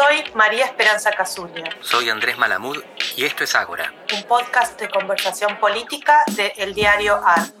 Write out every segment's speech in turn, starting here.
Soy María Esperanza Casulla. Soy Andrés Malamud y esto es Ágora. Un podcast de conversación política de El Diario AR.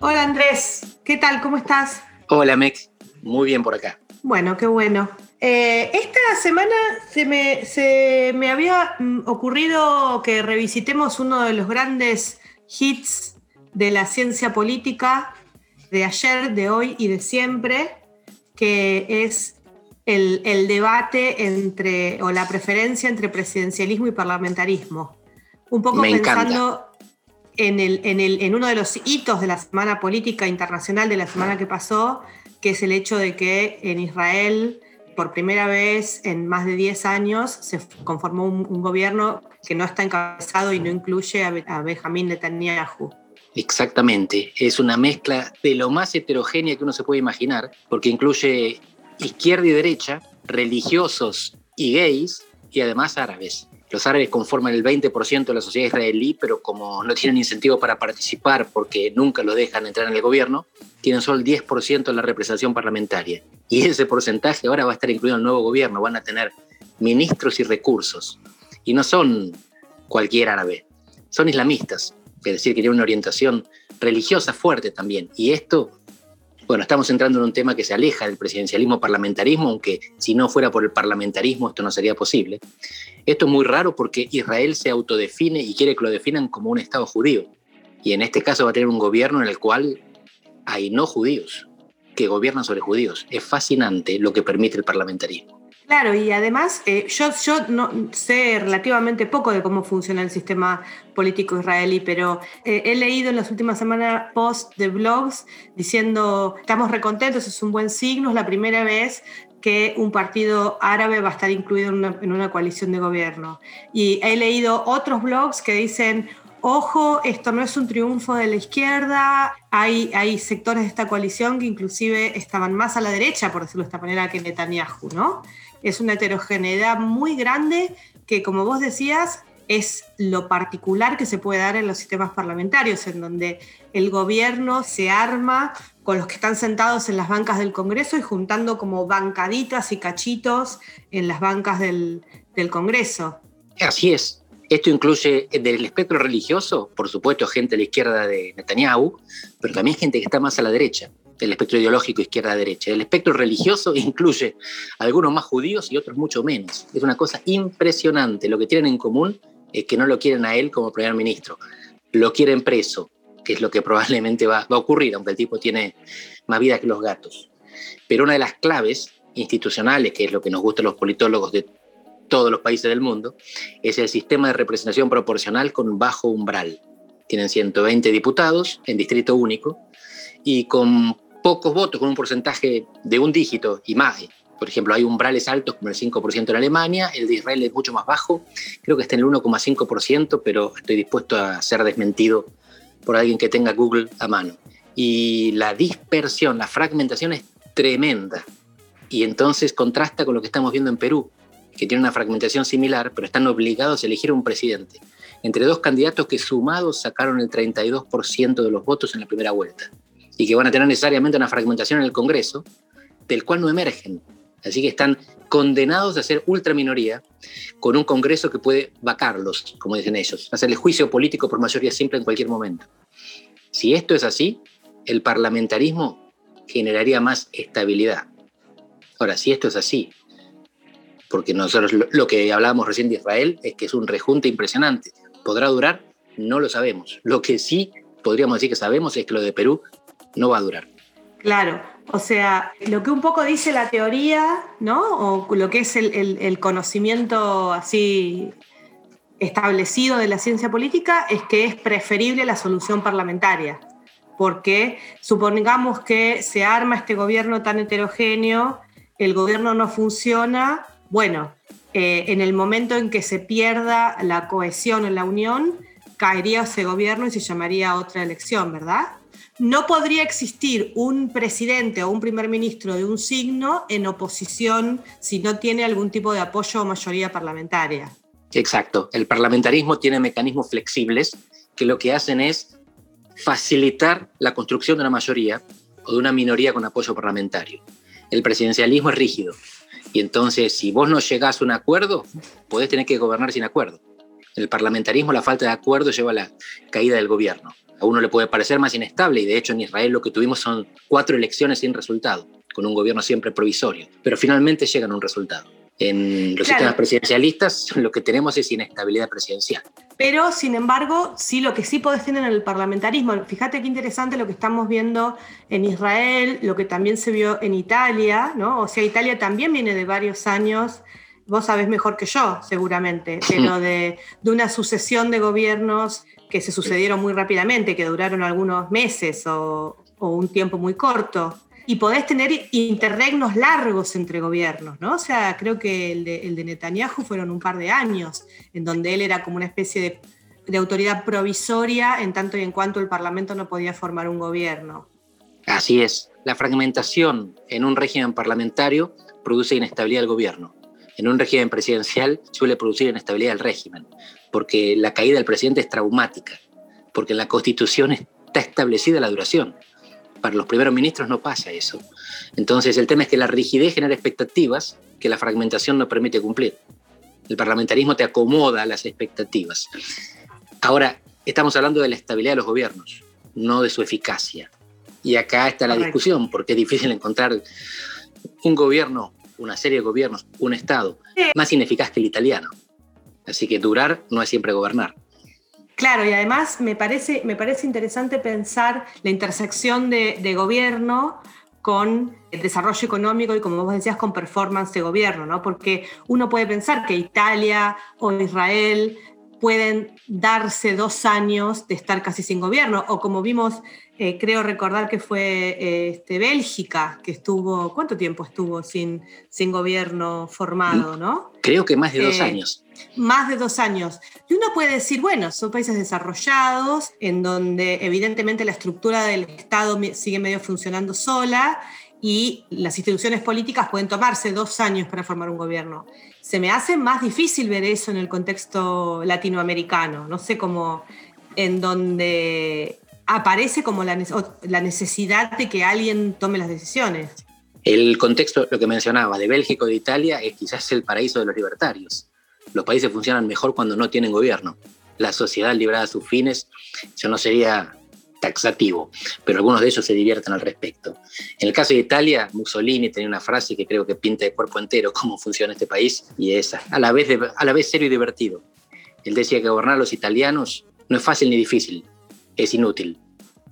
Hola Andrés, ¿qué tal? ¿Cómo estás? Hola Mex, muy bien por acá. Bueno, qué bueno. Eh, esta semana se me, se me había mm, ocurrido que revisitemos uno de los grandes hits de la ciencia política de ayer, de hoy y de siempre, que es el, debate entre, o la preferencia entre presidencialismo y parlamentarismo. Un poco pensando en, el, en, el, en, uno de los hitos de la Semana Política Internacional de la semana que pasó, que es el hecho de que en Israel, por primera vez en más de 10 años, se conformó un, gobierno que no está encabezado y no incluye a, a Benjamín Netanyahu. Exactamente, es una mezcla de lo más heterogénea que uno se puede imaginar, porque incluye izquierda y derecha, religiosos y gays, y además árabes. Los árabes conforman el 20% de la sociedad israelí, pero como no tienen incentivo para participar porque nunca lo dejan entrar en el gobierno, tienen solo el 10% de la representación parlamentaria. Y ese porcentaje ahora va a estar incluido en el nuevo gobierno, van a tener ministros y recursos. Y no son cualquier árabe, son islamistas, es decir, que tienen una orientación religiosa fuerte también. Y esto bueno, estamos entrando en un tema que se aleja del presidencialismo parlamentarismo, aunque si no fuera por el parlamentarismo esto no sería posible. Esto es muy raro porque Israel se autodefine y quiere que lo definan como un Estado judío. Y en este caso va a tener un gobierno en el cual hay no judíos que gobiernan sobre judíos. Es fascinante lo que permite el parlamentarismo. Claro, y además eh, yo, yo no, sé relativamente poco de cómo funciona el sistema político israelí, pero eh, he leído en las últimas semanas posts de blogs diciendo estamos recontentos, es un buen signo, es la primera vez que un partido árabe va a estar incluido en una, en una coalición de gobierno. Y he leído otros blogs que dicen, ojo, esto no es un triunfo de la izquierda, hay, sectores de esta coalición que inclusive estaban más a la derecha, por decirlo de esta manera, que Netanyahu, ¿no? es una heterogeneidad muy grande que, como vos decías, es lo particular que se puede dar en los sistemas parlamentarios, en donde el gobierno se arma con los que están sentados en las bancas del Congreso y juntando como bancaditas y cachitos en las bancas del Congreso. Así es. Esto incluye del espectro religioso, por supuesto, gente a la izquierda de Netanyahu, pero también gente que está más a la derecha el espectro ideológico izquierda-derecha. El espectro religioso incluye algunos más judíos y otros mucho menos. Es una cosa impresionante. Lo que tienen en común es que no lo quieren a él como primer ministro, lo quieren preso, que es lo que probablemente va, va a ocurrir, aunque el tipo tiene más vida que los gatos. Pero una de las claves institucionales, que es lo que nos gusta a los politólogos de todos los países del mundo, es el sistema de representación proporcional con bajo umbral. Tienen 120 diputados en distrito único y con pocos votos, con un porcentaje de un dígito y más. Por ejemplo, hay umbrales altos como el 5% en Alemania, el de Israel es mucho más bajo, creo que está en el 1,5%, pero estoy dispuesto a ser desmentido por alguien que tenga Google a mano. Y la dispersión, la fragmentación es tremenda. Y entonces contrasta con lo que estamos viendo en Perú, que tiene una fragmentación similar, pero están obligados a elegir un presidente, entre dos candidatos que sumados sacaron el 32% de los votos en la primera vuelta y que van a tener necesariamente una fragmentación en el Congreso, del cual no emergen. Así que están condenados a ser ultraminoría con un Congreso que puede vacarlos, como dicen ellos, hacerle juicio político por mayoría simple en cualquier momento. Si esto es así, el parlamentarismo generaría más estabilidad. Ahora, si esto es así, porque nosotros lo que hablábamos recién de Israel es que es un rejunte impresionante. ¿Podrá durar? No lo sabemos. Lo que sí podríamos decir que sabemos es que lo de Perú no va a durar. Claro, o sea, lo que un poco dice la teoría, ¿no? O lo que es el, conocimiento así establecido de la ciencia política es que es preferible la solución parlamentaria, porque supongamos que se arma este gobierno tan heterogéneo, el gobierno no funciona, bueno, eh, en el momento en que se pierda la cohesión en la unión, caería ese gobierno y se llamaría otra elección, ¿verdad? no podría existir un presidente o un primer ministro de un signo en oposición si no tiene algún tipo de apoyo o mayoría parlamentaria. Exacto. El parlamentarismo tiene mecanismos flexibles que lo que hacen es facilitar la construcción de una mayoría o de una minoría con apoyo parlamentario. El presidencialismo es rígido Y entonces, si vos no llegás a un acuerdo, podés tener que gobernar sin acuerdo. En el parlamentarismo la falta de acuerdo lleva a la caída del gobierno. A uno le puede parecer más inestable y de hecho en Israel lo que tuvimos son cuatro elecciones sin resultado, con un gobierno siempre provisorio, pero finalmente llegan a un resultado. En los sistemas presidencialistas lo que tenemos es inestabilidad presidencial. Pero, sin embargo, sí lo que sí podés tener en el parlamentarismo, fíjate qué interesante lo que estamos viendo en Israel, lo que también se vio en Italia, ¿no? O sea, Italia también viene de varios años, vos sabés mejor que yo, seguramente, pero de, de una sucesión de gobiernos que se sucedieron muy rápidamente, que duraron algunos meses o, o un tiempo muy corto y podés tener interregnos largos entre gobiernos, ¿no? O sea, creo que el de, Netanyahu fueron un par de años, en donde él era como una especie de, de, autoridad provisoria en tanto y en cuanto el Parlamento no podía formar un gobierno. Así es, la fragmentación en un régimen parlamentario produce inestabilidad del gobierno. En un régimen presidencial suele producir inestabilidad del régimen, porque la caída del presidente es traumática, porque en la constitución está establecida la duración para los primeros ministros no pasa eso. Entonces el tema es que la rigidez genera expectativas que la fragmentación no permite cumplir. El parlamentarismo te acomoda las expectativas. Ahora, estamos hablando de la estabilidad de los gobiernos, no de su eficacia. Y acá está la discusión, porque es difícil encontrar un gobierno, una serie de gobiernos, un Estado más ineficaz que el italiano. Así que durar no es siempre gobernar. Claro, y además me parece, me parece interesante pensar la intersección de, de, gobierno con el desarrollo económico y, como vos decías, con performance de gobierno, ¿no? Porque uno puede pensar que Italia o Israel pueden darse dos años de estar casi sin gobierno, o como vimos, eh, creo recordar que fue eh, este, Bélgica, que estuvo, ¿cuánto tiempo estuvo sin, sin gobierno formado, no? Creo que más de dos Eh, años. Más de dos años. Y uno puede decir, bueno, son países desarrollados, en donde evidentemente la estructura del Estado sigue medio funcionando sola y las instituciones políticas pueden tomarse dos años para formar un gobierno. Se me hace más difícil ver eso en el contexto latinoamericano, no sé cómo, en donde aparece como la, necesidad de que alguien tome las decisiones. El contexto, lo que mencionaba, de Bélgica o de Italia, es quizás el paraíso de los libertarios. Los países funcionan mejor cuando no tienen gobierno. La sociedad librada a sus fines, eso no sería taxativo, pero algunos de ellos se divierten al respecto. En el caso de Italia, Mussolini tenía una frase que creo que pinta de cuerpo entero cómo funciona este país y es a la vez, a la vez serio y divertido. Él decía que gobernar a los italianos no es fácil ni difícil, es inútil.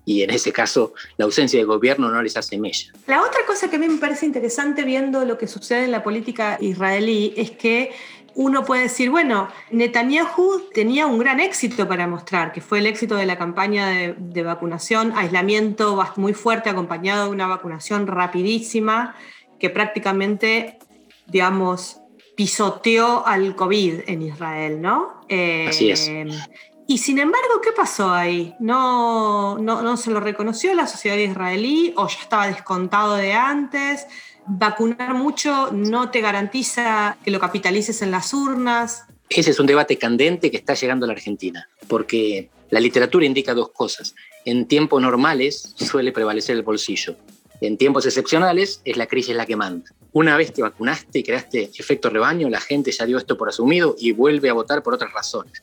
Y en ese caso, la ausencia de gobierno no les hace mella. La otra cosa que a mí me parece interesante viendo lo que sucede en la política israelí es que uno puede decir, bueno, Netanyahu tenía un gran éxito para mostrar, que fue el éxito de la campaña de, de vacunación, aislamiento muy fuerte acompañado de una vacunación rapidísima que prácticamente, digamos, pisoteó al COVID en Israel, ¿no? Eh, Así es. Y sin embargo, ¿qué pasó ahí? ¿No, no, no se lo reconoció la sociedad israelí o ya estaba descontado de antes? ¿Vacunar mucho no te garantiza que lo capitalices en las urnas? Ese es un debate candente que está llegando a la Argentina, porque la literatura indica dos cosas. En tiempos normales suele prevalecer el bolsillo. En tiempos excepcionales es la crisis la que manda. Una vez te vacunaste y creaste efecto rebaño, la gente ya dio esto por asumido y vuelve a votar por otras razones.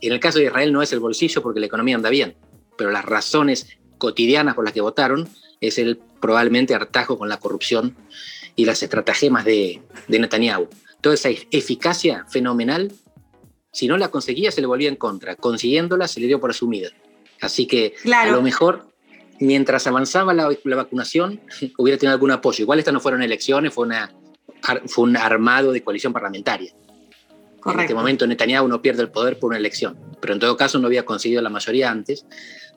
En el caso de Israel no es el bolsillo porque la economía anda bien, pero las razones cotidianas por las que votaron es el probablemente hartazgo con la corrupción y las estratagemas de, de Netanyahu. Toda esa eficacia fenomenal, si no la conseguía se le volvía en contra, consiguiéndola se le dio por asumida. Así que Claro. a lo mejor mientras avanzaba la, la vacunación hubiera tenido algún apoyo. Igual estas no fueron elecciones, fue, una, fue un armado de coalición parlamentaria. En este momento Netanyahu no pierde el poder por una elección, pero en todo caso no había conseguido la mayoría antes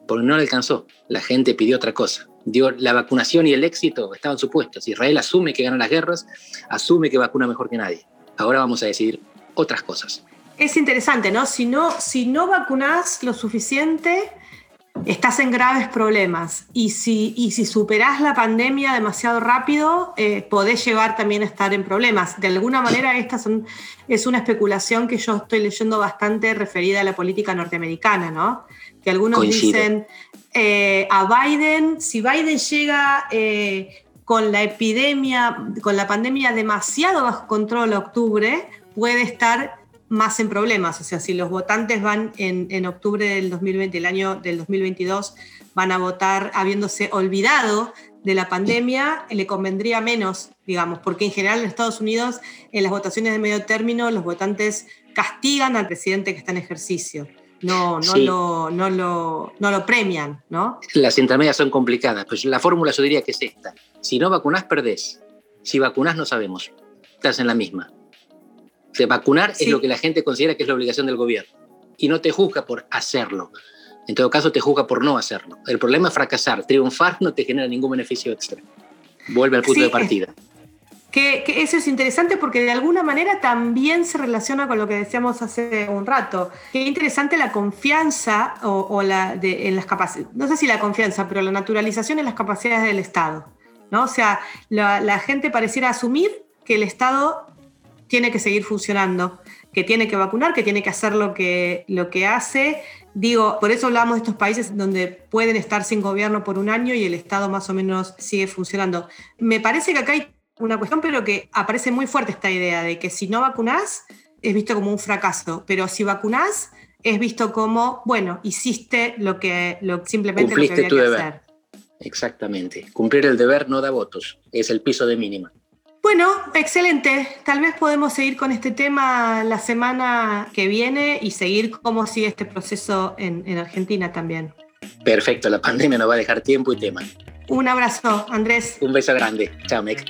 porque no le alcanzó. La gente pidió otra cosa. Dio, la vacunación y el éxito estaban supuestos. Israel asume que gana las guerras, asume que vacuna mejor que nadie. Ahora vamos a decidir otras cosas. Es interesante, ¿no? Si no, si no vacunás lo suficiente, estás en graves problemas. Y si, y si superás la pandemia demasiado rápido, eh, podés llegar también a estar en problemas. De alguna manera, esta son- es una especulación que yo estoy leyendo bastante referida a la política norteamericana, ¿no? Que algunos dicen, eh, a Biden, si Biden llega... eh, con la epidemia, con la pandemia demasiado bajo control octubre, puede estar más en problemas. O sea, si los votantes van en, en, octubre del 2020, el año del 2022, van a votar habiéndose olvidado de la pandemia, le convendría menos, digamos, porque en general en Estados Unidos, en las votaciones de medio término, los votantes castigan al presidente que está en ejercicio. No, no, lo, no, lo, no lo premian, ¿no? Las intermedias son complicadas, pues la fórmula yo diría que es esta. Si no vacunás, perdés. Si vacunás, no sabemos. Estás en la misma. Vacunar es lo que la gente considera que es la obligación del gobierno. Y no te juzga por hacerlo. En todo caso, te juzga por no hacerlo. El problema es fracasar. Triunfar no te genera ningún beneficio extra. Vuelve al punto de partida. Que, eso es interesante porque de alguna manera también se relaciona con lo que decíamos hace un rato. Qué interesante la confianza o, la en las capacidades, no sé si la confianza, pero la naturalización en las capacidades del Estado. ¿no? O sea, la, la gente pareciera asumir que el Estado tiene que seguir funcionando, que tiene que vacunar, que tiene que hacer lo que, lo que hace. Digo, por eso hablamos de estos países donde pueden estar sin gobierno por un año y el Estado más o menos sigue funcionando. Me parece que acá hay una cuestión, pero que aparece muy fuerte esta idea de que si no vacunás es visto como un fracaso, pero si vacunás es visto como, bueno, hiciste lo que lo, simplemente lo que había tu que deber. hacer. Exactamente. Cumplir el deber no da votos, es el piso de mínima. Bueno, excelente. Tal vez podemos seguir con este tema la semana que viene y seguir cómo sigue este proceso en, en Argentina también. Perfecto, la pandemia nos va a dejar tiempo y tema. Un abrazo, Andrés. Un beso grande. Chao, Mec.